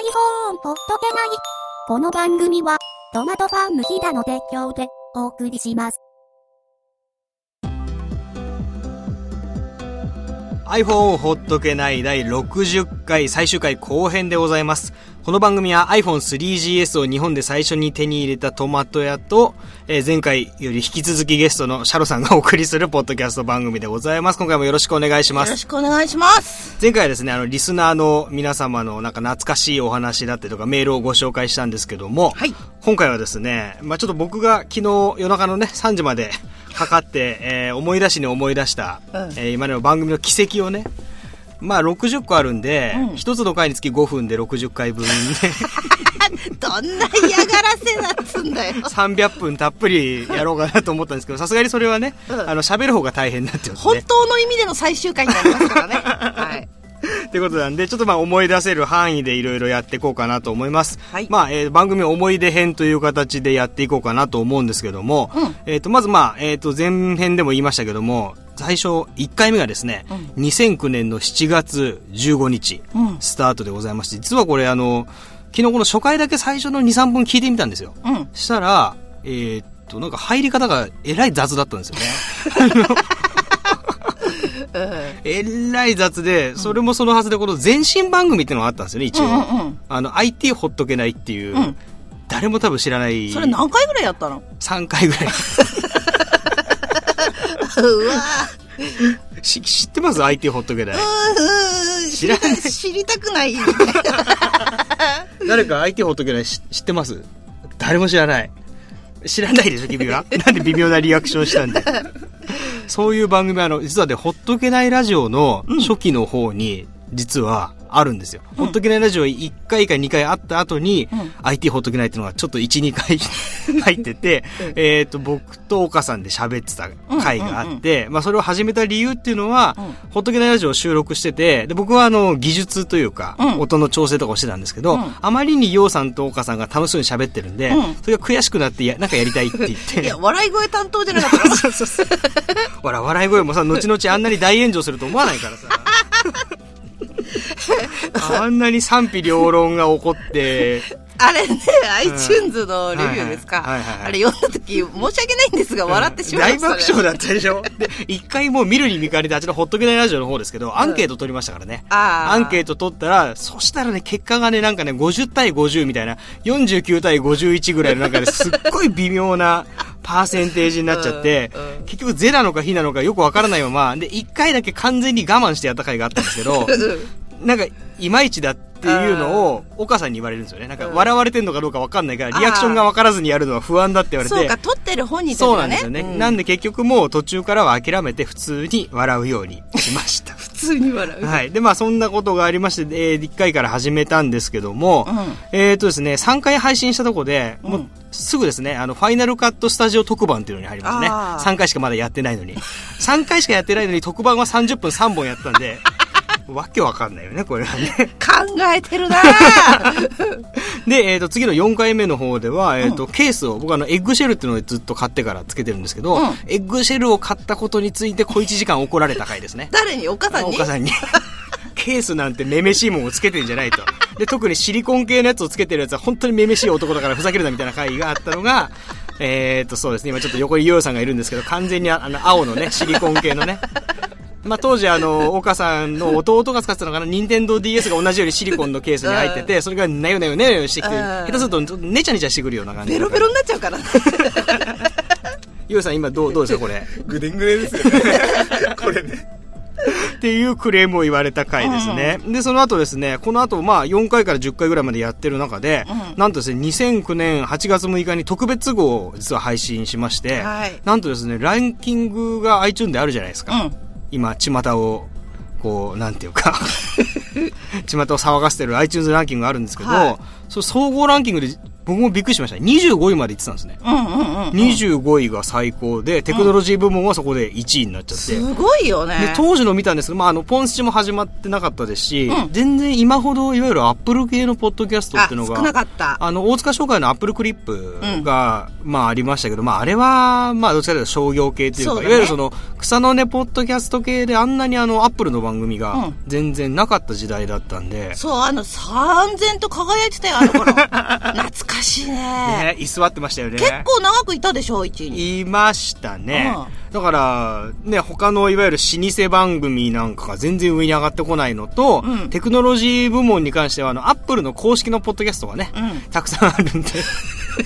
iPhone ほっとけない。この番組は、トマトファーム日田の提供でお送りします。iPhone をほっとけない第60回最終回後編でございます。この番組は iPhone3GS を日本で最初に手に入れたトマト屋と、えー前回より引き続きゲストのシャロさんがお送りするポッドキャスト番組でございます。今回もよろしくお願いしまよろす。しくお願いします。前回はですね、あの、リスナーの皆様のなんか懐かしいお話だったりとかメールをご紹介したんですけども、はい今回はですね、まあちょっと僕が昨日夜中のね、3時までかかって、えー思い出しに思い出した、うんえー今の番組の奇跡をね、まあ60個あるんで、うん一つの回につき5分で60回分で、どんな嫌がらせだっつんだよ。300分たっぷりやろうかなと思ったんですけど、さすがにそれはね、うんあの、喋る方が大変だってこと本で。当の意味での最終回になりますからね。はい。ってことなんで、ちょっとまあ思い出せる範囲でいろいろやっていこうかなと思います。はいまあ、えー番組思い出編という形でやっていこうかなと思うんですけども、うんえっ、と、まずまあ、えっ、と、前編でも言いましたけども、最初、1回目がですね、2009年の7月15日、うんスタートでございまして、実はこれあの、昨日この初回だけ最初の2、3分聞いてみたんですよ。うん。したら、えーっと、なんか入り方がえらい雑だったんですよね。えらい雑で、それもそのはずで、この前身番組ってのがあったんですよね、一応。うんうんうんあの、IT ほっとけないっていう、うん誰も多分知らない。それ何回ぐらいやったの？3回ぐらい。うわし知ってます ?IT ほっとけない。ー知らない知りたくない。誰か IT ほっとけないし知ってます？誰も知らない。知らないでしょ、君は。なんで微妙なリアクションしたんで。そういう番組、あの、実はね、ほっとけないラジオの初期の方に、実はあるんですよ。ほっとけないラジオ1回か2回あった後に、ん。IT ほっとけないっていうのがちょっと1、2回 入ってて、えっと、僕と岡さんで喋ってた回があって、まあそれを始めた理由っていうのは、うん。ほっとけないラジオを収録してて、で、僕はあの、技術というか、うん。音の調整とかをしてたんですけど、うん。あまりにようさんと岡さんが楽しそうに喋ってるんで、うん。それが悔しくなってや、なんかやりたいって言って。いや、、笑い声担当じゃなかった。の そうそうそう。ほら、笑い声もさ、後々あんなに大炎上すると思わないからさ。あんなに賛否両論が起こって、あれね、iTunes のレビューですか。あれ読んだ時、申し訳ないんですが、笑ってしまいました、ね。大爆笑だったでしょ。で、一回もう見るに見かねて、あちらほっとけないラジオの方ですけど、アンケート取りましたからね。あー。アンケート取ったら、そしたらね、結果がね、なんかね、50対50みたいな、49対51ぐらいの中ですっごい微妙な パーセンテージになっちゃって、うんうん。結局ゼなのか非なのかよくわからないまま、で、一回だけ完全に我慢してやった回があったんですけど、なんか、いまいちだっていうのを、岡さんに言われるんですよね。なんか、うん笑われてんのかどうかわかんないから、リアクションがわからずにやるのは不安だって言われて。そうか、撮ってる本人たちがね。そうなんですよね。うんなんで結局もう途中からは諦めて普通に笑うようにしました。普通に笑う。はい。で、まあそんなことがありまして、えー、1回から始めたんですけども、うんえっ、とですね、3回配信したとこで、もううんすぐですね、あの、ファイナルカットスタジオ特番っていうのに入りますね。あー3回しかまだやってないのに。3回しかやってないのに特番は30分3本やったんで、わけわかんないよね、これはね。考えてるな で、えっ、と、次の4回目の方では、えっ、と、ケースを、僕はあの、エッグシェルっていうのをずっと買ってからつけてるんですけど、うんエッグシェルを買ったことについて小1時間怒られた回ですね。誰に？お母さんに？お母さんに。ケースなんてめめしいもんをつけてんじゃないと。で、特にシリコン系のやつをつけてるやつは本当にめめしい男だからふざけるなみたいな回があったのが、えー、っと、そうですね。今ちょっと横にヨヨさんがいるんですけど、完全にああの、青のね、シリコン系のね。まあ、当時あの、岡さんの弟が使ってたのかな、任天堂 DS が同じようにシリコンのケースに入ってて、それがなよなよなよなよしてきて、うん下手するとちょっとネチャネチャしてくるような感じ。ベロベロになっちゃうからね。ヨヨさん今どう、どうですかこれ？ぐでんぐでんですよね。これね。っていうクレームを言われた回ですね。で、その後ですね、この後、まあ、4回から10回ぐらいまでやってる中で、なんとですね、2009年8月6日に特別号を実は配信しまして、はいなんとですね、ランキングが iTunes であるじゃないですか。うん今、巷を、こう、なんていうか、巷を騒がせてる iTunes ランキングがあるんですけど、はい。その総合ランキングで、僕もびっくりしました。25位まで行ってたんですね。うんうんうん。25位が最高で、テクノロジー部門はそこで1位になっちゃって。すごいよね。で、当時の見たんですけど、まあ、あの、ポンスチも始まってなかったですし、うん全然今ほど、いわゆるアップル系のポッドキャストっていうのが、あ少なかったあの、大塚商会のアップルクリップが、まあ、ありましたけど、まあ、あれは、まあ、どっちかというと商業系というか、ねいわゆるその、草の根ポッドキャスト系であんなにあの、アップルの番組がうん全然なかった時代だったんで、そう、あの、三千と輝いてたよ、あの頃。懐かしいね。ね、居座ってましたよね。結構長くいたでしょ、一位に。いましたね。うだから、ね、他のいわゆる老舗番組なんかが全然上に上がってこないのと、うんテクノロジー部門に関しては、あの、アップルの公式のポッドキャストがね、うんたくさんあるんで、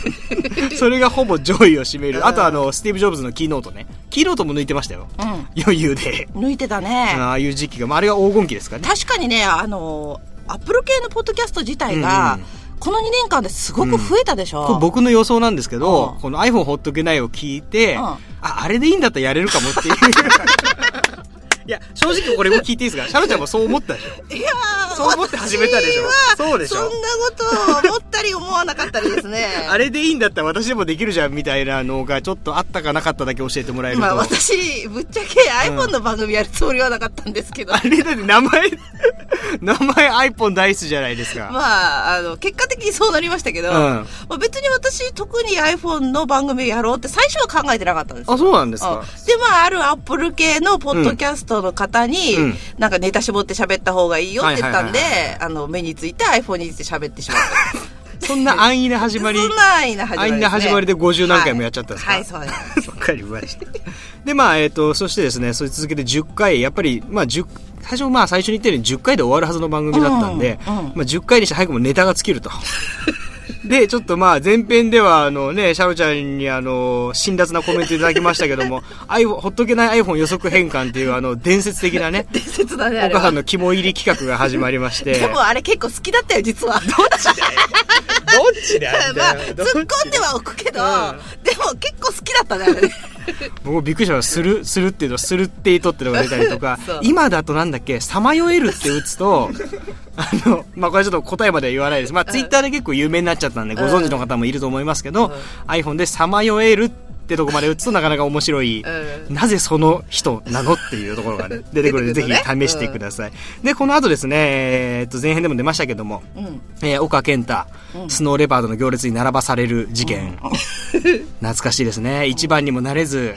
それがほぼ上位を占める。あとあの、スティーブ・ジョブズのキーノートね。キーノートも抜いてましたよ。うん。余裕で。抜いてたね。ああいう時期が、まあ、あれが黄金期ですかね。確かにね、あの、アップル系のポッドキャスト自体が、うんうんこの2年間ですごく増えたでしょ？これ僕の予想なんですけど、うんこの iPhone ほっとけないを聞いて、うんあ、あれでいいんだったらやれるかもっていう。いや、正直これも聞いていいですか？シャロちゃんもそう思ったでしょいやーそう思って始めたでしょそうでしょそんなことを思ったり思わなかったりですね。あれでいいんだったら私でもできるじゃんみたいなのがちょっとあったかなかっただけ教えてもらえると。まあ私、ぶっちゃけ iPhone の番組やるつもりはなかったんですけど。あれだって名前、名前 iPhone ダイスじゃないですか。まあ、あの、結果的にそうなりましたけど、うんまあ、別に私、特に iPhone の番組をやろうって最初は考えてなかったんですよあ、そうなんですか。うんで、まあ、あるアップル系のポッドキャストの方に、うんなんかネタ絞って喋った方がいいよって言ったんであの、目について iPhone について喋ってしまった。そんな安易な始まり。そんな安易な始まりね。安易な始まりで50何回もやっちゃったんですか？はい、はい、そうです。わかりました。で、まあ、えっ、と、そしてですね、それ続けて10回、やっぱり、まあ、10、最初、まあ、最初に言ったように10回で終わるはずの番組だったんで、うんうんまあ、10回にして早くもネタが尽きると。で、ちょっとまあ、前編では、あのね、シャロちゃんに、あの、辛辣なコメントいただきましたけども、iPhone、ほっとけない iPhone 予測変換っていう、あの、伝説的なね、伝説だね。お母さんの肝入り企画が始まりまして。でもあれ結構好きだったよ、実は。どっちだまあ、突っ込んではおくけど、うんでも結構好きだったね、あれね。僕もびっくりした。する、するっていうの、するっていとってのが出たりとか今だとなんだっけ、さまよえるって打つと、あの、まあ、これちょっと答えまでは言わないです。まあ、ツイッターで結構有名になっちゃったんで、ご存知の方もいると思いますけど、iPhone でさまよえるってとこまで打つとなかなか面白い、うなぜその人なのっていうところがね、出てくるので、ぜひ試してください。で、この後ですね、えーっと、前編でも出ましたけども、うん。えー岡健太、スノーレパードの行列に並ばされる事件。懐かしいですね。一番にもなれず、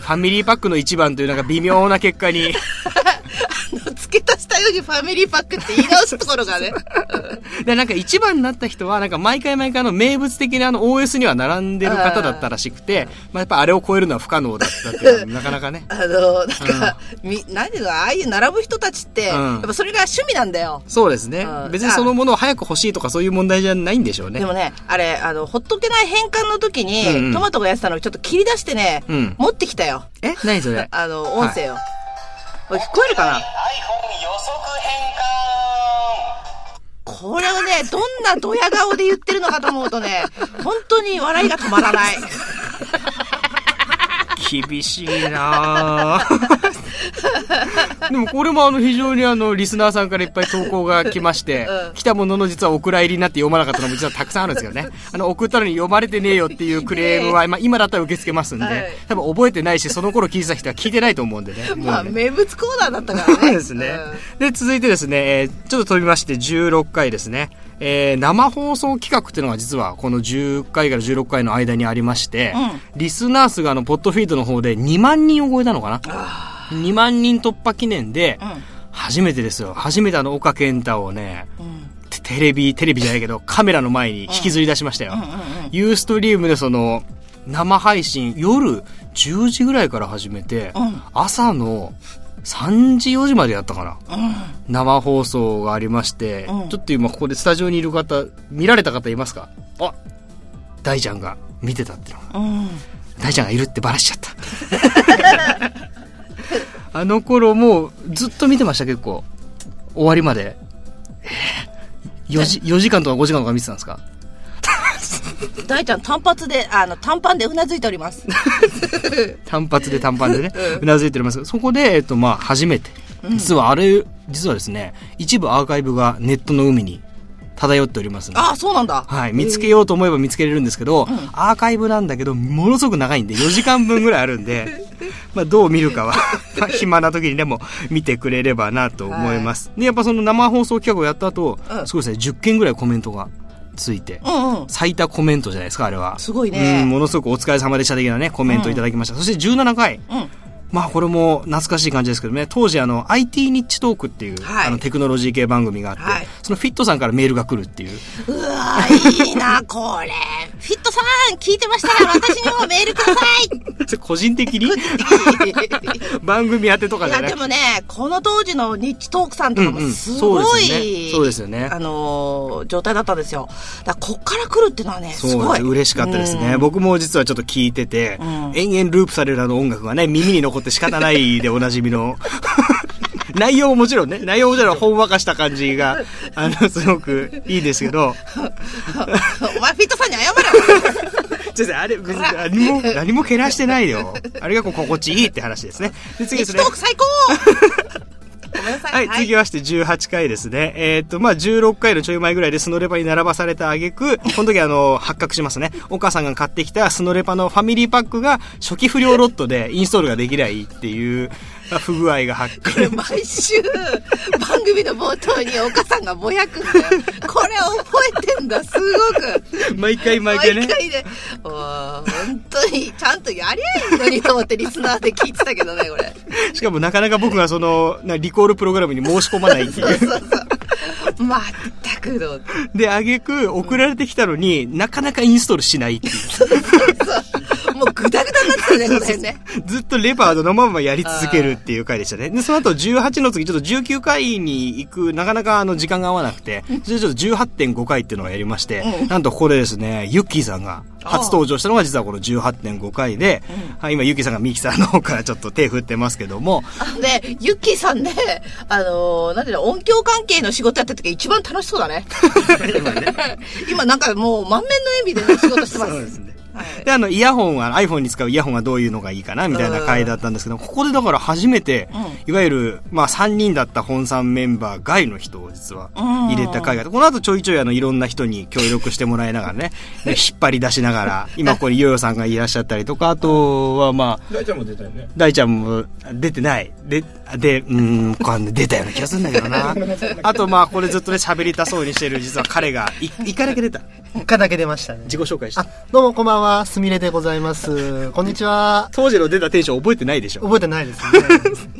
ファミリーパックの一番というなんか微妙な結果にファミリーパックって言い直すところがね。で、なんか一番になった人は、なんか毎回毎回の名物的なあの OS には並んでる方だったらしくて、まあやっぱあれを超えるのは不可能だったっていう なかなかね。あの、なんか、み、何ていうの、ああいう並ぶ人たちって、うんやっぱそれが趣味なんだよ。そうですねう。ん別にそのものを早く欲しいとかそういう問題じゃないんでしょうねで。もね、あれ、あの、ほっとけない変換の時に、うんうんトマトがやってたのをちょっと切り出してね、うん持ってきたよ。え？何それ？あの、音声を。これ聞こえるかな？これをね、どんなドヤ顔で言ってるのかと思うとね、本当に笑いが止まらない。厳しいなぁ でもこれもあの非常にあのリスナーさんからいっぱい投稿が来まして、うん来たものの実はお蔵入りになって読まなかったのも実はたくさんあるんですけどね。あの送ったのに読まれてねえよっていうクレームは、まあ今だったら受け付けますんで、はい多分覚えてないし、その頃聞いてた人は聞いてないと思うんでね。まあ、名物コーナーだったからね。そうですね。で、続いてですね、えーちょっと飛びまして16回ですね。えー生放送企画っていうのが実はこの10回から16回の間にありまして、リスナー数があの、ポッドフィードの方で2万人を超えたのかな ?2 万人突破記念で、初めてですよ。初めてあの、岡健太をね、テテレビ、テレビじゃないけど、カメラの前に引きずり出しましたよ。ユーストリームでその、生配信、夜10時ぐらいから始めて、朝の3時4時までやったかな。生放送がありまして、うんちょっと今ここでスタジオにいる方、見られた方いますか？あ大ちゃんが見てたっていうのが。うん。大ちゃんがいるってバラしちゃった。あの頃もうずっと見てました結構。終わりまで。えー、4, 時4時間とか5時間とか見てたんですか？大ちゃん単発で、あの、短パンでうなずいております。単発で短パンでね、うなずいておりますそこで、えっと、まあ、初めて。実はあれ、実はですね、一部アーカイブがネットの海に漂っておりますので。ああ、そうなんだ。はい。見つけようと思えば見つけれるんですけど、アーカイブなんだけど、ものすごく長いんで、4時間分ぐらいあるんで、まあ、どう見るかは、まあ暇な時にでも見てくれればなと思います。で、やっぱその生放送企画をやった後、うんすごいですね、10件ぐらいコメントがついて、うんうん。最多コメントじゃないですか、あれは。すごいねうん、ものすごくお疲れ様でした的なね、コメントいただきました。そして17回。うん。まあこれも懐かしい感じですけどね、当時あの IT ニッチトークっていう、はいあのテクノロジー系番組があって、はいそのフィットさんからメールが来るっていう。うわーいいな、これ。フィットさん、聞いてましたら私にもメールくださ それ個人的に？い。番組宛てとかいや、じゃなくて。でもね、この当時のニッチトークさんとかもうんうんすごそうですよい、ねそうですよねあのー、状態だったんですよ。だからこっから来るっていうのはね、すごい。嬉しかったですね。うん僕も実はちょっと聞いてて、うん延々ループされるあの音楽がね、耳に残って仕方ないでおなじみの。内容ももちろんね、内容ももちろんほんわかした感じが、あの、すごくいいですけど、お前フィットさんに謝れよ。先生、あれ、別に何も、何もけなしてないよ。あれがこう心地いいって話ですね。で、次ですね最高ごめんなさい。はい、続きまして18回ですね。えーっと、まあ、16回のちょい前ぐらいでスノレパに並ばされた挙句、この時あの、発覚しますね。お母さんが買ってきたスノレパのファミリーパックが初期不良ロットでインストールができないっていう、まあ不具合が発覚。毎週、番組の冒頭にお母さんがぼやくんだよ。これ覚えてんだ、すごく。毎回毎回ね。毎回ね。本当に、ちゃんとやりゃいいのにと思ってリスナーで聞いてたけどね、これ。しかもなかなか僕がその、なリコールプログラムに申し込まないっていう。まったくどう。で、挙句送られてきたのになかなかインストールしないっていう。そう。もうグダグダになってたね、この辺ね。ずっとレバードのままやり続けるっていう回でしたね。で、その後18の次、ちょっと19回に行く、なかなかあの時間が合わなくて、それでちょっと18.5回っていうのをやりまして、なんとここでですね、ユッキーさんが初登場したのが実はこの18.5回で、はい、今ユッキーさんがミキサーの方からちょっと手振ってますけども、で、ユッキーさんね、あのーなんていうの、音響関係の仕事やってた時一番楽しそうだね。今なんかもう満面の笑みでね仕事してます。そうですね。はいで、あの、イヤホンは、iPhone に使うイヤホンはどういうのがいいかな、みたいな回だったんですけど、ここでだから初めて、いわゆる、まあ3人だった本産メンバー外の人を実は入れた回があって、この後ちょいちょいあの、いろんな人に協力してもらいながらね、で引っ張り出しながら、今ここにヨヨさんがいらっしゃったりとか、あとはまあ、大ちゃんも出たよね。大ちゃんも出てない。で、で、うーん、これ出たような気がするんだけどな。あとまあ、これずっとね、喋りたそうにしてる実は彼が、い一回だけ出た。一回だけ出ましたね。自己紹介してあ。、どうもこんばんは、すみれでございます。こんにちは。当時の出たテンション覚えてないでしょ覚えてないですね。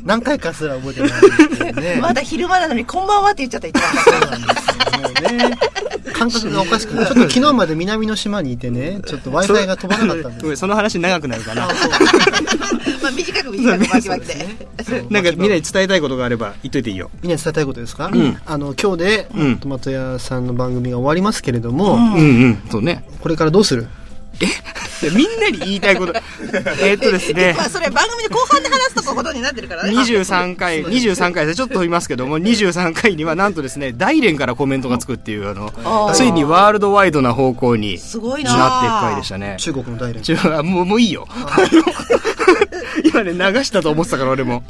何回かすら覚えてないですけどね。まだ昼間なのにこんばんはって言っちゃった、一番最初もうね、感覚がおかしくて、ちょっと昨日まで南の島にいてね、ちょっと Wi-Fi が飛ばなかったんでその話長くなるかな。まあ短く短く巻き巻きで。なんかみんなに伝えたいことがあれば言っといていいよ。みんなに伝えたいことですか、んあの、今日で、うんトマト屋さんの番組が終わりますけれども、うんうん。そうね。これからどうする？みんなに言いたいこと。えーっとですねま。あそれ番組で後半で話すとこことになってるからね。23回、23回でちょっと飛びますけども、23回にはなんとですね、大連からコメントがつくっていう、あの、ついにワールドワイドな方向にすごいななっていく回でしたね。中国の大連。もう、もういいよ。今ね、流したと思ってたから俺も。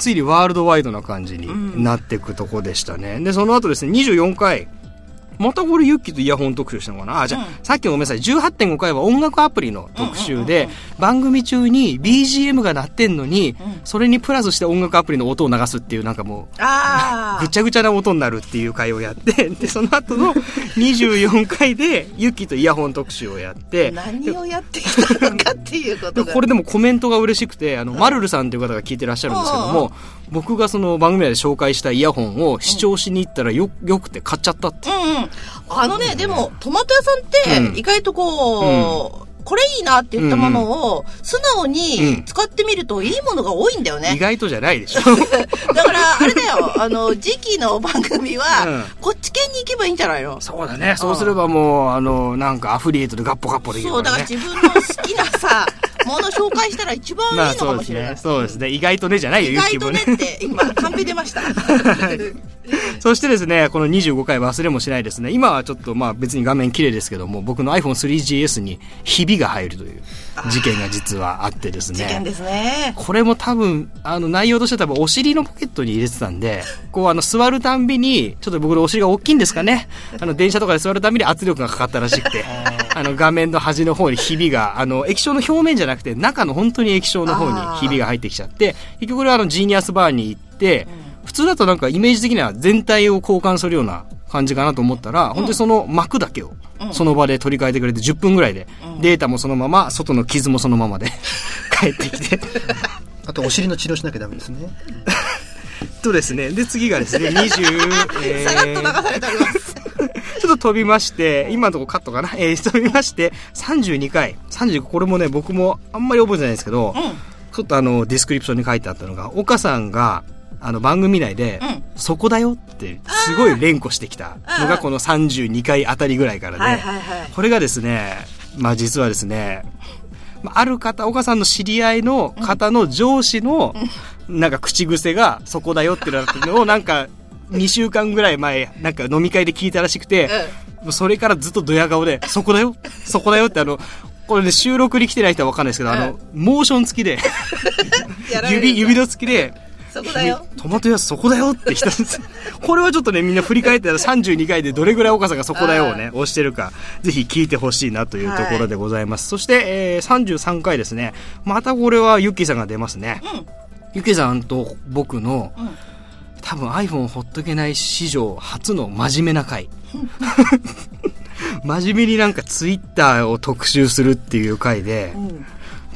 ついにワールドワイドな感じになっていくとこでしたね。で、その後ですね、24回。またこれユッキーとイヤホン特集したのかな？あ、じゃあ、さっきのごめんなさい。18.5回は音楽アプリの特集で、番組中に BGM が鳴ってんのに、それにプラスして音楽アプリの音を流すっていうなんかもう、あ ぐちゃぐちゃな音になるっていう回をやって、で、その後の24回で、ユッキーとイヤホン特集をやってあ。、何をやってきたのかっていうことが。これでもコメントが嬉しくて、あの、マルルさんという方が聞いてらっしゃるんですけども、僕がその番組内で紹介したイヤホンを視聴しに行ったらよ、よくて買っちゃったって。うんうん。あのね、でも、トマト屋さんうんって、意外とこう、これいいなって言ったものを、素直に使ってみるといいものが多いんだよ意ね。外とじゃないでしょ。だから、あれだよ、あの、時期の番組はうん、こっち系に行けばいいんじゃないの？そうだね。そうすればもう、あの、なんかアフリエイトでガッポガッポできるそう、だ。から自分の好きなさ、もの紹介したら一番いいまあのか。もしれない。そうですね。意外とねじゃないよ、意外とねっ。て、今、カンペ出ました。そしてですね、この25回忘れもしないですね。今はちょっとまあ別に画面綺麗ですけども、僕の iPhone3GS にひびが入るという事件が実はあってですね。事件ですね。これも多分、あの内容としては多分お尻のポケットに入れてたんで、こうあの座るたんびに、ちょっと僕のお尻が大きいんですかね。あの電車とかで座るたんびに圧力がかかったらしくて、あの画面の端の方にひびが、あの液晶の表面じゃなくて中の本当に液晶の方にひびが入ってきちゃって、結局これはあのジーニアスバーに行って、普通だとなんかイメージ的には全体を交換するような感じかなと思ったら、本当にその膜だけをその場で取り替えてくれて10分ぐらいで、データもそのまま、外の傷もそのままで 帰ってきて、あとお尻の治療しなきゃダメですね。とですね、で、次がですね、20、えさらっと流されております。ちょっと飛びまして、今のとこカットかな？えー、飛びまして、32回。35、これもね、僕もあんまり覚えてないんですけど、ちょっとあの、ディスクリプションに書いてあったのが、岡さんが、あの、番組内で、うん。そこだよって、すごい連呼してきたのが、この32回あたりぐらいからで。これがですね、まあ実はですね、まあある方、岡さんの知り合いの方の上司の、なんか口癖が、そこだよってなってるのを、なんか、2週間ぐらい前、なんか飲み会で聞いたらしくて、それからずっとドヤ顔で、そこだよそこだよってあの、これね、収録に来てない人はわかんないですけど、あの、モーション付きで、指、指の付きで、そこだよ。トマト屋そこだよって人です。これはちょっとね、みんな振り返ったら32回でどれぐらい岡さんがそこだよをね、押してるか、ぜひ聞いてほしいなというところでございます。そして、えー、33回ですね。またこれはユッキーさんが出ますね。ユッキーさんと僕の、多分 iPhone ほっとけない史上初の真面目な回。真面目になんかツイッターを特集するっていう回で、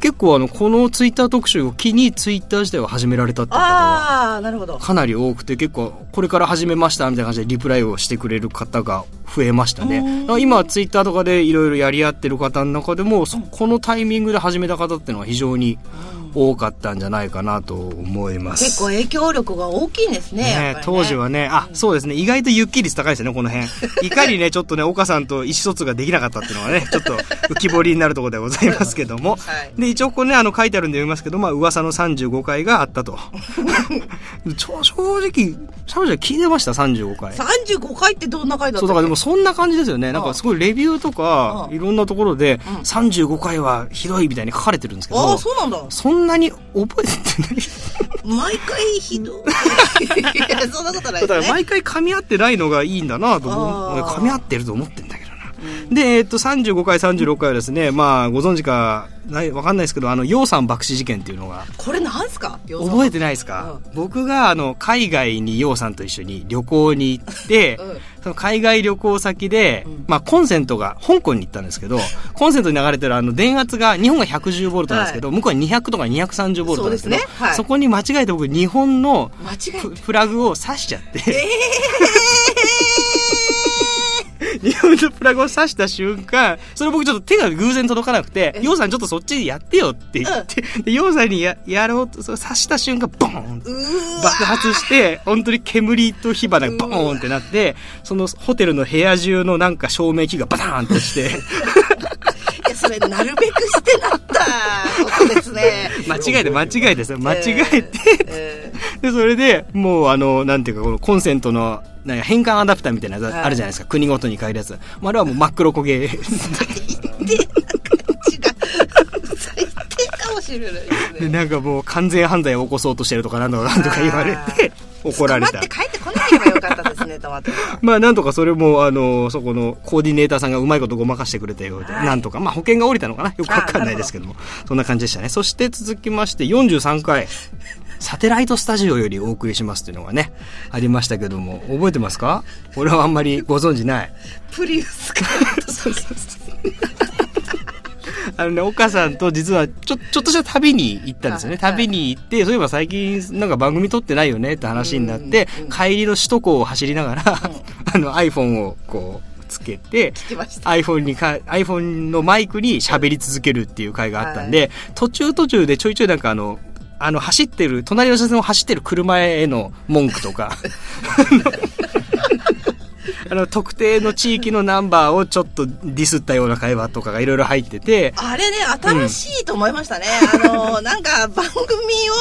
結構あの、このツイッター特集を機にツイッター自体を始められたっていう方は。かなり多くて結構これから始めましたみたいな感じでリプライをしてくれる方が増えましたね。今ツイッターとかでいろいろやり合ってる方の中でも、そこのタイミングで始めた方っていうのは非常に多かったんじゃないかなと思います。結構影響力が大きいんですね。ねね当時はね、あ、そうですね、意外とゆっきり率高いですよね、この辺。いかにね、ちょっとね、岡さんと意思疎通ができなかったっていうのはね、ちょっと浮き彫りになるところでございますけども。はいで、一応これね、あの、書いてあるんで読みますけど、まあ、噂の35回があったと。ちょ正直、正直聞いてました、35回。35回ってどんな回だったそう、だからでもそんな感じですよね。なんかすごいレビューとか、うんいろんなところで、35回はひどいみたいに書かれてるんですけど、ああ、そうなんだ。そんなに覚えてない。毎回ひどい。いや、そんなことないだから。毎回噛み合ってないのがいいんだなと思う。噛み合ってると思って。で、えっと、35回、36回はですね、まあ、ご存知か、ない、わかんないですけど、あの、洋さん爆死事件っていうのが、これなんすか？覚えてないですか、僕が、あの、海外に洋さんと一緒に旅行に行って、うん。その海外旅行先で、まあ、コンセントが、香港に行ったんですけど、コンセントに流れてるあの、電圧が、日本が110ボルトなんですけど、向こうは200とか230ボルトなんですけど、そね。はい。そこに間違えて僕、日本のププラグを刺しちゃって、日本のプラグを刺した瞬間、それ僕ちょっと手が偶然届かなくて、ヨウさんちょっとそっちでやってよって言って、でヨウさんにややろうと、刺した瞬間、ボーン爆発して、本当に煙と火花がボーンってなって、そのホテルの部屋中のなんか照明器がバターンとして、いや、それ、なるべくしてなったことですね。間違えて間違えて間違えて、えで、それで、もうあの、なんていうか、このコンセントの、なんか変換アダプターみたいなやつあるじゃないですか。国ごとに変えるやつ。まああれはもう真っ黒焦げ。最低かもしれないですで、ね。なんかもう完全犯罪を起こそうとしてるとかなんとかなんとか言われて、怒られたって。帰ってこなければよかったですね、トマト。まあなんとかそれも、あの、そこのコーディネーターさんがうまいことごまかしてくれたようで、なんとか、まあ保険が降りたのかな？よくわかんないですけども、そんな感じでしたね。そして続きまして43回、サテライトスタジオよりお送りしますっていうのがね、ありましたけども、覚えてますか？俺はあんまりご存知ない。プリウスか。あのね、岡さんと実はちょ、ちょっとした旅に行ったんですよね。はい旅に行って、そういえば最近なんか番組撮ってないよねって話になって、帰りの首都高を走りながら、あの iPhone をこう、つけて、iPhone にか、iPhone のマイクに喋り続けるっていう回があったんで、途中途中でちょいちょいなんかあの、あの、走ってる、隣の車線を走ってる車への文句とか、あの、特定の地域のナンバーをちょっとディスったような会話とかがいろいろ入ってて、あれね、新しいと思いましたね。あの、なんか番組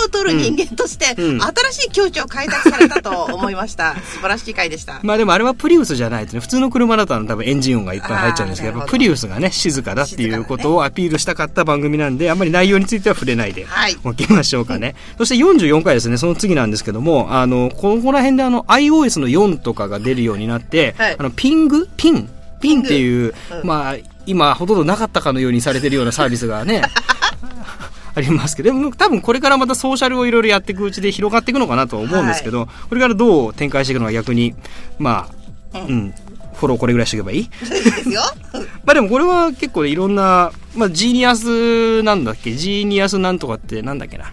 を撮る人間として、うん。新しい境地を開拓されたと思いました。素晴らしい回でした。まあでもあれはプリウスじゃないとね、普通の車だと多分エンジン音がいっぱい入っちゃうんですけど、プリウスがね、静かだっていうことをアピールしたかった番組なんで、あんまり内容については触れないではい。おきましょうかね。そして44回ですね、その次なんですけども、あの、ここら辺であの iOS の4とかが出るようになって、はい。あの、ピング？ピン？Ping っていう、うん。まあ、今ほとんどなかったかのようにされてるようなサービスがね、ありますけど、でも多分これからまたソーシャルをいろいろやっていくうちで広がっていくのかなとは思うんですけど、これからどう展開していくのか逆に、まあ、うん、フォローこれぐらいしておけばいい？いいですよ。まあでもこれは結構いろんな、まあジーニアスなんだっけ？ジーニアスなんとかってなんだっけな？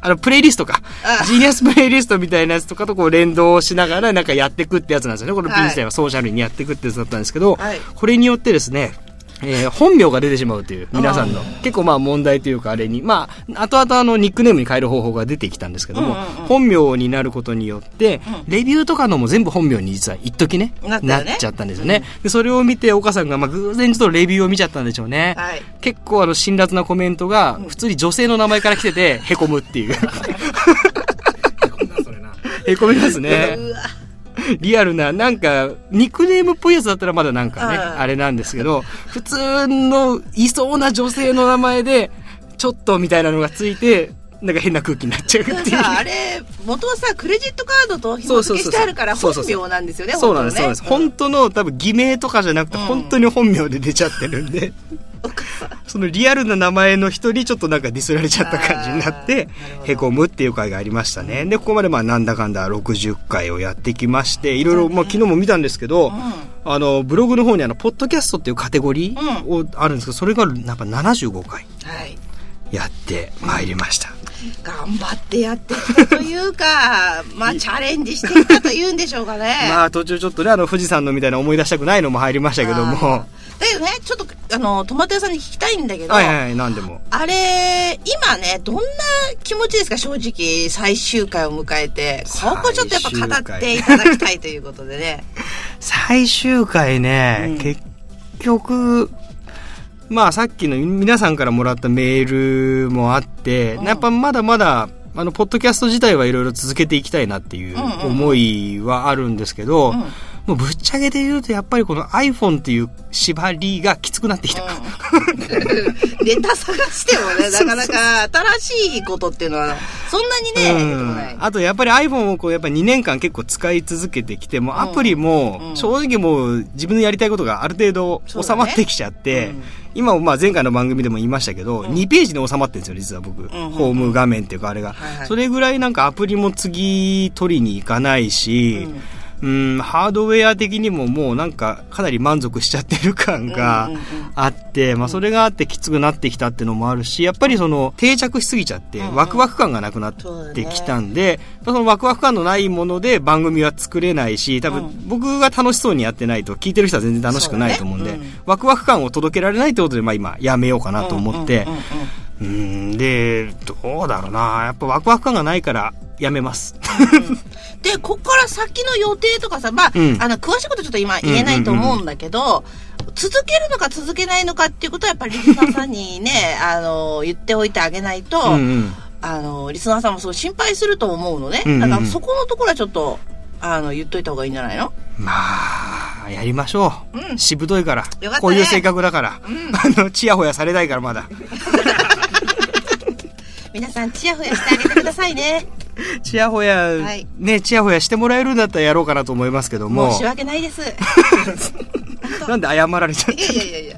あの、プレイリストかあ。ジーニアスプレイリストみたいなやつとかとこう連動しながらなんかやっていくってやつなんですよね。この Ping 自体はソーシャルにやっていくってやつだったんですけど、はいこれによってですね、えー本名が出てしまうという、皆さんの、結構まあ問題というかあれに、まあ、後々あの、ニックネームに変える方法が出てきたんですけども、本名になることによって、レビューとかのも全部本名に実は一時ね、なっちゃったんですよね。で、それを見て、岡さんが、まあ、偶然ちょっとレビューを見ちゃったんでしょうね。はい。結構、あの、辛辣なコメントが、普通に女性の名前から来てて、へこむっていう。へこみますね。リアルな、なんか、ニックネームっぽいやつだったらまだなんかね、うんあれなんですけど、普通のいそうな女性の名前で、ちょっとみたいなのがついて、なんか変な空気になっちゃうっていう。さあれ、元はさ、クレジットカードと紐付けしてあるから本名なんですよね、そうなんです、そうなんです。本本当の多分偽名とかじゃなくて、うん。本当に本名で出ちゃってるんで、そのリアルな名前の人にちょっとなんかディスられちゃった感じになってへこむっていう回がありましたね。で、ここまでまあなんだかんだ60回をやってきまして、いろいろ、まあ昨日も見たんですけど、あの、ブログの方にあの、ポッドキャストっていうカテゴリーをあるんですけど、それがやっぱ75回はい。やってまいりました。頑張ってやってきたというか、まあ、チャレンジしてきたというんでしょうかね。まあ途中ちょっとね、あの、富士山のみたいな思い出したくないのも入りましたけども、だけどね、ちょっと、あの、トマト屋さんに聞きたいんだけど、はいはいはい、なんでも。あれ、今ね、どんな気持ちですか正直、最終回を迎えて。ここちょっとやっぱ語っていただきたいということでね。最終回ね、うん結局、まあさっきの皆さんからもらったメールもあって、うん。やっぱまだまだ、あの、ポッドキャスト自体はいろいろ続けていきたいなっていううんうんうん。思いはあるんですけど、うんもうぶっちゃけて言うとやっぱりこの iPhone っていう縛りがきつくなってきた。ネタ探してもね、なかなか新しいことっていうのは、そんなにね、出てこない。あとやっぱり iPhone をこうやっぱ2年間結構使い続けてきても、ん。アプリもうん。正直もう自分のやりたいことがある程度収まってきちゃって、うん。今もまあ前回の番組でも言いましたけど、2ページに収まってるんですよ、実は僕。んうん。ホーム画面っていうかあれが、はいはい。それぐらいなんかアプリも次取りに行かないし、うん、ハードウェア的にももうなんかかなり満足しちゃってる感がうんうんうん。あって、まあそれがあってきつくなってきたっていうのもあるし、やっぱりその定着しすぎちゃってうん。うんワクワク感がなくなってきたんで、そのワクワク感のないもので番組は作れないし、多分うん。僕が楽しそうにやってないと聞いてる人は全然楽しくないと思うんで、ワクワク感を届けられないってことでまあ今やめようかなと思ってうんうんうんうんうん、で、どうだろうな。やっぱワクワク感がないからやめます。で、こっから先の予定とかさ、まあ、うんあの、詳しいことちょっと今言えないと思うんだけど、続けるのか続けないのかっていうことはやっぱりリスナーさんにね、あの、言っておいてあげないと、うんうん。あの、リスナーさんもすごい心配すると思うのね。うんうんだからそこのところはちょっと、あの、言っといた方がいいんじゃないの？まあ、やりましょう。うんしぶといから、ねこういう性格だから。あの、チヤホヤされないからまだ。皆さん、チヤホヤしてあげてくださいね。チヤホヤ、はいね、チヤホヤしてもらえるんだったらやろうかなと思いますけども申。し訳ないです。なんで謝られちゃったいやいやいや。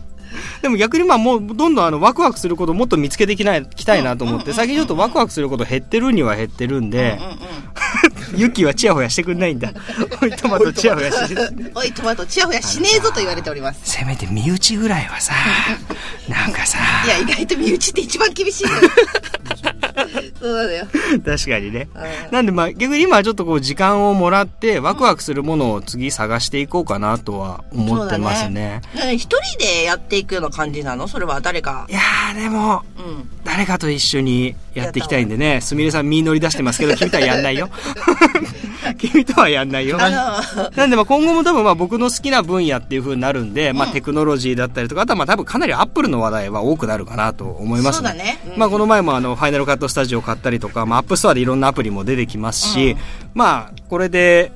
でも逆にまあもうどんどんあのワクワクすることをもっと見つけていきないきたいなと思って、最近ちょっとワクワクすること減ってるには減ってるんで、ユキはチヤホヤしてくんないんだ。おいトマトチヤホヤし。おい、トマト、チヤホヤしねえぞと言われております。せめて身内ぐらいはさ、なんかさ、いや、意外と身内って一番厳しい。そうなのよ。確かにねうん。なんでまあ逆に今はちょっとこう時間をもらってワクワクするものを次探していこうかなとは思ってますね。ね一人でやっていくような感じなの？それは誰かい。やーでも、うん。誰かと一緒にやっていきたいんでね、すみれさん身乗り出してますけど、君とはやんないよ。君とはやんないよ。なんでまあ今後も多分まあ僕の好きな分野っていう風になるんで、まあテクノロジーだったりとか、あとはまあ多分かなりアップルの話題は多くなるかなと思いますそうだねうんまあこの前もあのファイナルカットスタジオを買ったりとか、まあアップストアでいろんなアプリも出てきますし、まあこれで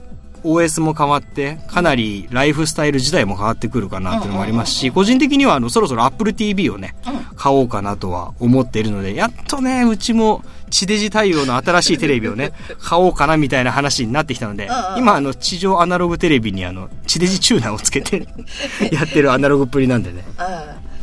OS も変わって、かなりライフスタイル自体も変わってくるかなっていうのもありますし、個人的にはあのそろそろ Apple TV をね、買おうかなとは思っているので、やっとね、うちも地デジ対応の新しいテレビをね、買おうかなみたいな話になってきたので、今あの地上アナログテレビにあの地デジチューナーをつけて やってるアナログっぷりなんでね。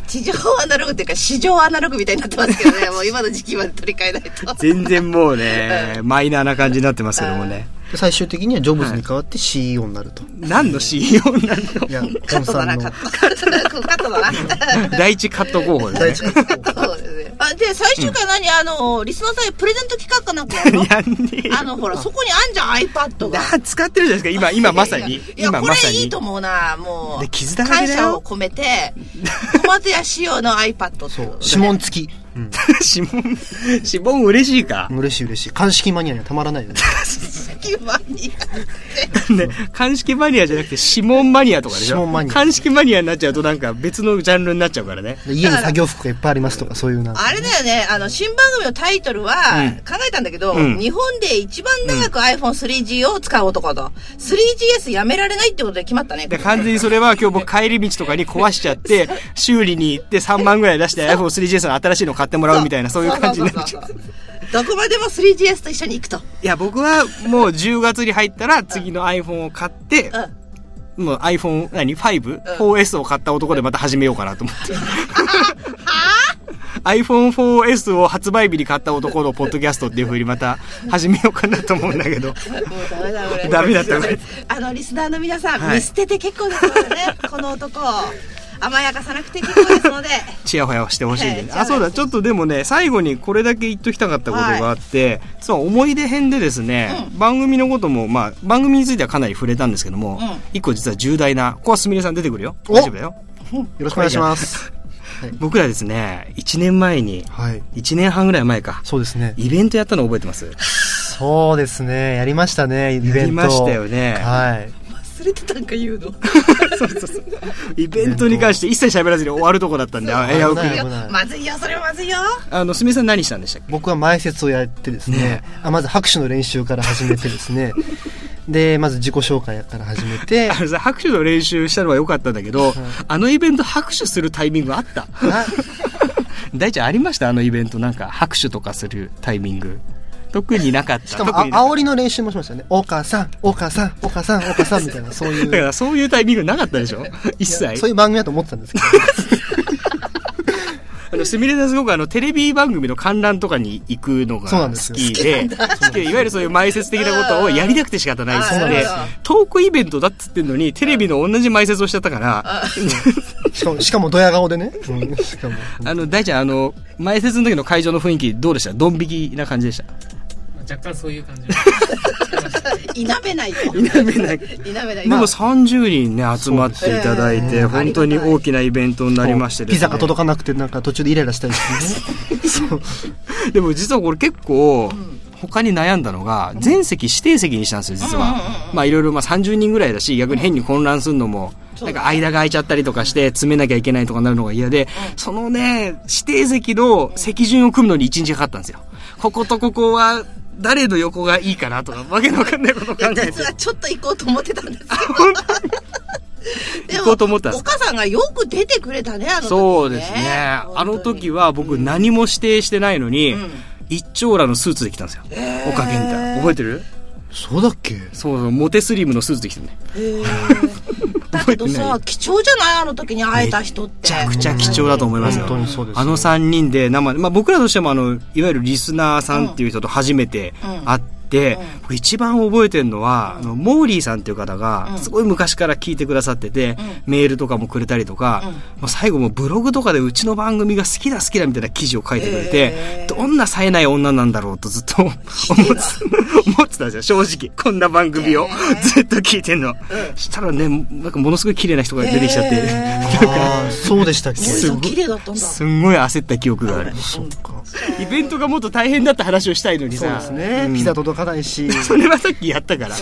うん地上アナログっていうか、市場アナログみたいになってますけどね、もう今の時期まで取り替えないと。全然もうね、マイナーな感じになってますけどもね。で最終的にはジョブズに代わって CEO になると。何の CEO になるいや、カットだな、コンさんのカット。カットカットだな。の 第一カット候補ですね。第一候補そうですね。あ、で、最終回何、あの、リスナーさんにプレゼント企画かなんかやるの？やんねえよあの、ほら、そこにあんじゃん、iPad が。な使ってるじゃないですか、今、今まさに。いや、こ今まさにれいいと。思うな、もう。で傷だらけだよ感謝を込めて、小松屋仕様の iPad ってそう、指紋付き。うん。指紋、指紋嬉しいか？嬉しい嬉しい。鑑識マニアにはたまらないよね。隙間に。ね、鑑識マニアじゃなくて指紋マニアとかでしょ？指紋マニア鑑識マニアになっちゃうとなんか別のジャンルになっちゃうからね。で家に作業服がいっぱいありますとか、そういうな。あれだよね、あの、新番組のタイトルはうん、考えたんだけど、うん日本で一番長く iPhone3G を使う男と、3GS やめられないってことで決まったね。で、完全にそれは今日僕帰り道とかに壊しちゃって、修理に行って3万ぐらい出して iPhone3GS の新しいの買ってもらうみたいな、そういう感じになっちゃう。どこまでも 3GS と一緒に行くと。いや、僕はもう10月に入ったら次の iPhone を買って、うん。もう iPhone、何 ?5?4S を買った男でまた始めようかなと思って。iPhone4S を発売日に買った男のポッドキャストっていう風にまた始めようかなと思うんだけど。もうダメだ、これ。ダメだったこれあの、リスナーの皆さん、はい見捨てて結構ですからね、この男を。甘やかさなくて結構ですので。チヤホヤしてほしいんで、はいあ、そうだ、ちょっとでもね、最後にこれだけ言っときたかったことがあって、そう、思い出編でですね、番組のことも、まあ、番組についてはかなり触れたんですけども、うん一個実は重大な、ここはすみれさん出てくるよ。お大丈夫だよ。よろしくお願いします。僕らですね、1年前に、はい。1年半ぐらい前か、そうですね。イベントやったの覚えてます？そうですね。やりましたね、イベント。やりましたよねはい。忘れてたんか言うの。イベントに関して一切喋らずに終わるとこだったんで、あ危うくまずいよ、それはまずいよ。あの、すみれさん何したんでしたっけ？僕は前説をやってですね、あまず拍手の練習から始めてですね、で、まず自己紹介から始めて。あ、のさ、拍手の練習したのは良かったんだけど、あのイベント拍手するタイミングあったな大ちゃんありましたあのイベントなんか拍手とかするタイミング。特になかった。しかも、あ特になかっ煽りの練習もしましたね。お母さん、お母さん、お母さん、お母さんみたいな、そういただかう、らそういうタイミングなかったでしょ？一切。そういう番組だと思ってたんですけど、あの、すみれさんすごくあの、テレビ番組の観覧とかに行くのが好よ。きで、で、いわゆるそういう前説的なことをやりたくて仕方ないっつってトークイベントだっつってんのに、テレビの同じ前説をしちゃったから、しかも、しかもドヤ顔でね。あの、大ちゃん、あの、前説の時の会場の雰囲気どうでした？ドン引きな感じでした？若干そういう感じ 否めないよ。否めない。否めない。でも30人ね、集まっていただいて、本当に大きなイベントになりましてねピザが届かなくて、なんか途中でイライラしたりしてね。そう。でも実はこれ結構、他に悩んだのが、全席指定席にしたんですよ、実は。まあいろいろまあ30人ぐらいだし、逆に変に混乱するのも、なんか間が空いちゃったりとかして、詰めなきゃいけないとかなるのが嫌で、そのね、指定席の席順を組むのに1日かかったんですよ。こことここは、誰の横がいいかなとか、わけのわかんないことを考えて。実はちょっと行こうと思ってたんです 行こうと思ったお母さんがよく出てくれたね、あの時ね。そうですね。あの時は僕何も指定してないのに、一丁羅のスーツで来たんですよ。岡健太。覚えてる？そうだっけ？そうそう、モテスリムのスーツで来 てるね。だけどさ、貴重じゃないあの時に会えた人って。めちゃくちゃ貴重だと思いますよ。本当にそうですあの3人で生で、まあ僕らとしてもあの、いわゆるリスナーさんっていう人と初めて会って、僕一番覚えてるのは、あの、モーリーさんっていう方が、すごい昔から聞いてくださってて、メールとかもくれたりとか、もう最後もうブログとかでうちの番組が好きだ好きだみたいな記事を書いてくれて、どんな冴えない女なんだろうとずっと思って、思ってたんですよ、正直。こんな番組をずっと聞いてんの。したらね、なんかものすごい綺麗な人が出てきちゃって、ああ、そうでしたっけ？すごい綺麗だったんだ。すんごい焦った記憶がある。そっか。イベントがもっと大変だった話をしたいのにさ。そうですね。ピザ届かかないし、それはさっきやったから。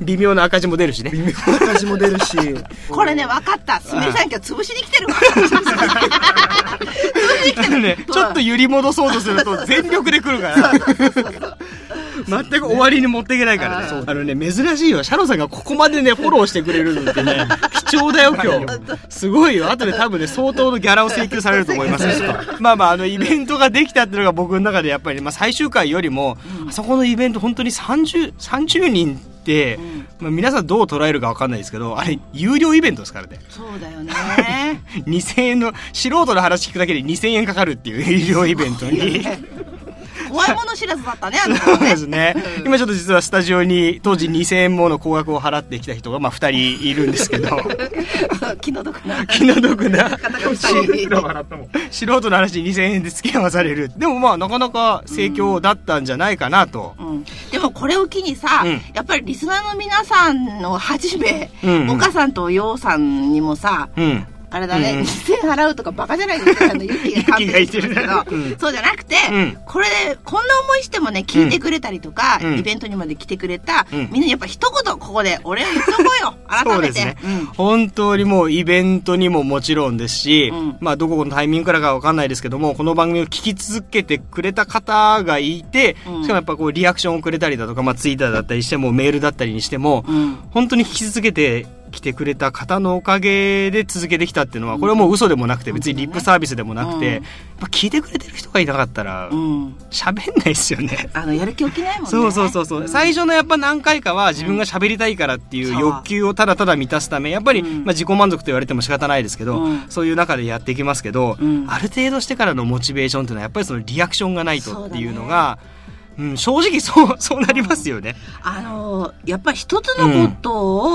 微妙な赤字も出るしね。赤字も出るし、これね、分かった。すみれさん今日潰しに来てるわ。あのね、ちょっと揺り戻そうとすると全力で来るから。全く終わりに持っていけないからね。あのね、珍しいよ。シャロさんがここまでね、フォローしてくれるのってね、貴重だよ、今日。すごいよ。後で多分ね、相当のギャラを請求されると思います よ。まあまあ、あの、イベントができたっていうのが僕の中でやっぱり、まあ最終回よりも、あそこのイベント本当に30、30人って、まあ皆さんどう捉えるかわかんないですけど、あれ、有料イベントですからね。そうだよね。2000円の、素人の話聞くだけで2000円かかるっていう有料イベントに。怖いもの知らずだったね、あの子そうでね。すね。今ちょっと実はスタジオに当時2000円もの高額を払ってきた人がまあ2人いるんですけど、気の毒な。気の毒な。素人の話に2000円で付き合わされる。でもまあなかなか盛況だったんじゃないかなと。うんでもこれを機にさ、うんやっぱりリスナーの皆さんのはじめ、うんうんお母さんとようさんにもさ、うん。あれだね、うん。2000円払うとかバカじゃないですか、あの、ユキが勘弁してるけど、うん。そうじゃなくて、うん。これで、こんな思いしてもね、聞いてくれたりとか、うん。イベントにまで来てくれた、うん。みんなやっぱ一言ここで、俺を言っとこうよ、改めて。そうですね、うん。本当にもうイベントにももちろんですし、うん。まあどこのタイミングからかわかんないですけども、この番組を聞き続けてくれた方がいて、うん。しかもやっぱこうリアクションをくれたりだとか、まあツイッターだったりしても、メールだったりにしても、うん。本当に聞き続けて来てくれた方のおかげで続けてきたっていうのは、これはもう嘘でもなくて、別にリップサービスでもなくて、うん。やっぱ聞いてくれてる人がいなかったらう、ん。喋んないですよね。あの、やる気起きないもんね。そうそうそうそう、最初のやっぱ何回かは自分が喋りたいからっていう欲求をただただ満たすためやっぱり、うん。まあ、自己満足と言われても仕方ないですけど、うん。そういう中でやっていきますけど、うん。ある程度してからのモチベーションっていうのはやっぱりそのリアクションがないとっていうのがうん、正直そう そうなりますよね。あのやっぱり一つのこと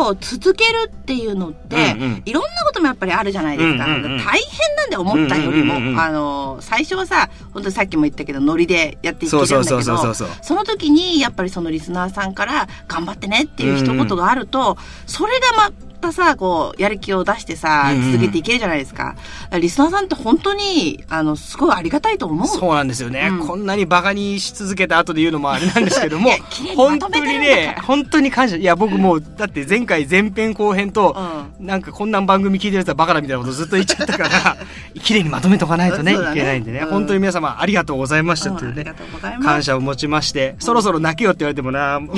を続けるっていうのって、うんうんいろんなこともやっぱりあるじゃないですか。うんうんうん大変なんで思ったよりも、うんうんうんうんあの最初はさ、本当にさっきも言ったけど、ノリでやっていけるんだけど、そうそうそうそうその時にやっぱりそのリスナーさんから頑張ってねっていう一言があると、それがまたさ、こう、やる気を出してさうんうん、続けていけるじゃないですか。リスナーさんって本当に、あの、すごいありがたいと思う。そうなんですよね、うん。こんなにバカにし続けた後で言うのもあれなんですけども 本当にね本当に感謝。いや僕もうだって前回前編後編と、なんかこんなん番組聞いてるやつはバカだみたいなことずっと言っちゃったから 綺麗にまとめとかないとねいけないんでね、うん。本当に皆様ありがとうございましたうんというね、感謝を持ちまして、そろそろ泣けよって言われてもな、うん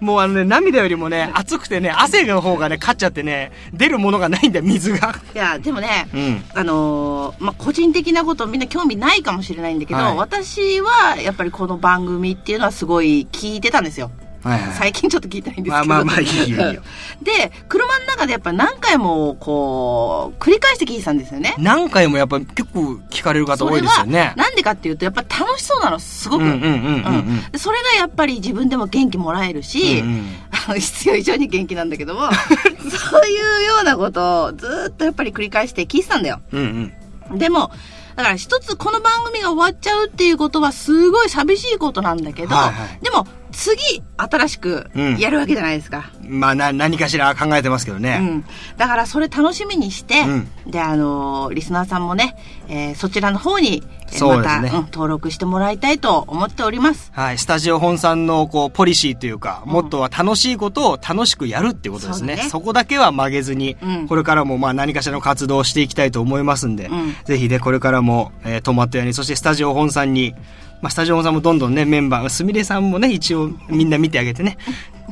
もうあのね、涙よりもね、熱くてね、汗の方がね、勝っちゃってね、出るものがないんだよ、水が。いや、でもね、うんあのーまあ、個人的なことみんな興味ないかもしれないんだけど、はい私はやっぱりこの番組っていうのはすごい聞いてたんですよ。はいはい最近ちょっと聞いてないんですけど。まあまあまあいいよいいよ で、車の中でやっぱり何回もこう、繰り返して聞いてたんですよね。何回もやっぱ結構聞かれる方多いですよね。なんでかっていうと、やっぱ楽しそうなの、すごく。うんうんうんうんうんでそれがやっぱり自分でも元気もらえるし、うんうん 必要以上に元気なんだけども、そういうようなことをずっとやっぱり繰り返して聞いてたんだよ。うんうん。でも、だから一つこの番組が終わっちゃうっていうことはすごい寂しいことなんだけど、はいはいでも次新しくうんやるわけじゃないですか。まあな、何かしら考えてますけどうね。ん。だからそれ楽しみにして、うんで、あのーリスナーさんもね、えーそちらの方に、また、うん、登録してもらいたいと思っております。はい。スタジオ本さんの、こう、ポリシーというか、モットーは楽しいことを楽しくやるっていうことですね。そねそこだけは曲げずに、うんこれからもまあ何かしらの活動をしていきたいと思いますんで、うんぜひね、これからも、えー、トマト屋に、そしてスタジオ本さんに、まあ、スタジオ本さんもどんどんね、メンバー、すみれさんもね、一応みんな見てあげてね、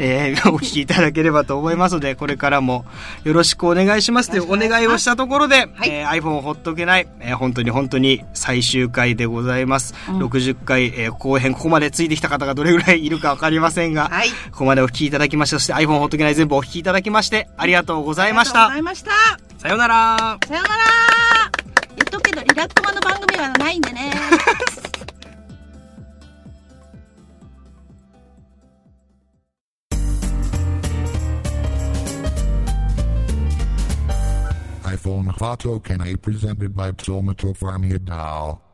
えー お聞きいただければと思いますので、これからもよろしくお願いしますというお願いをしたところで、はいえー iPhone をほっとけない、えー本当に本当に最終回でございます。60回、えー後編、ここまでついてきた方がどれぐらいいるかわかりませんが、はいここまでお聞きいただきました。そして iPhone ほっとけない全部お聞きいただきまして、ありがとうございましたありがとうござい。ました。さようなら。さようなら言っとくけど、リラックマの番組はないんでね。iPhone Photo Can I presented by Psalmato Farmia Dow.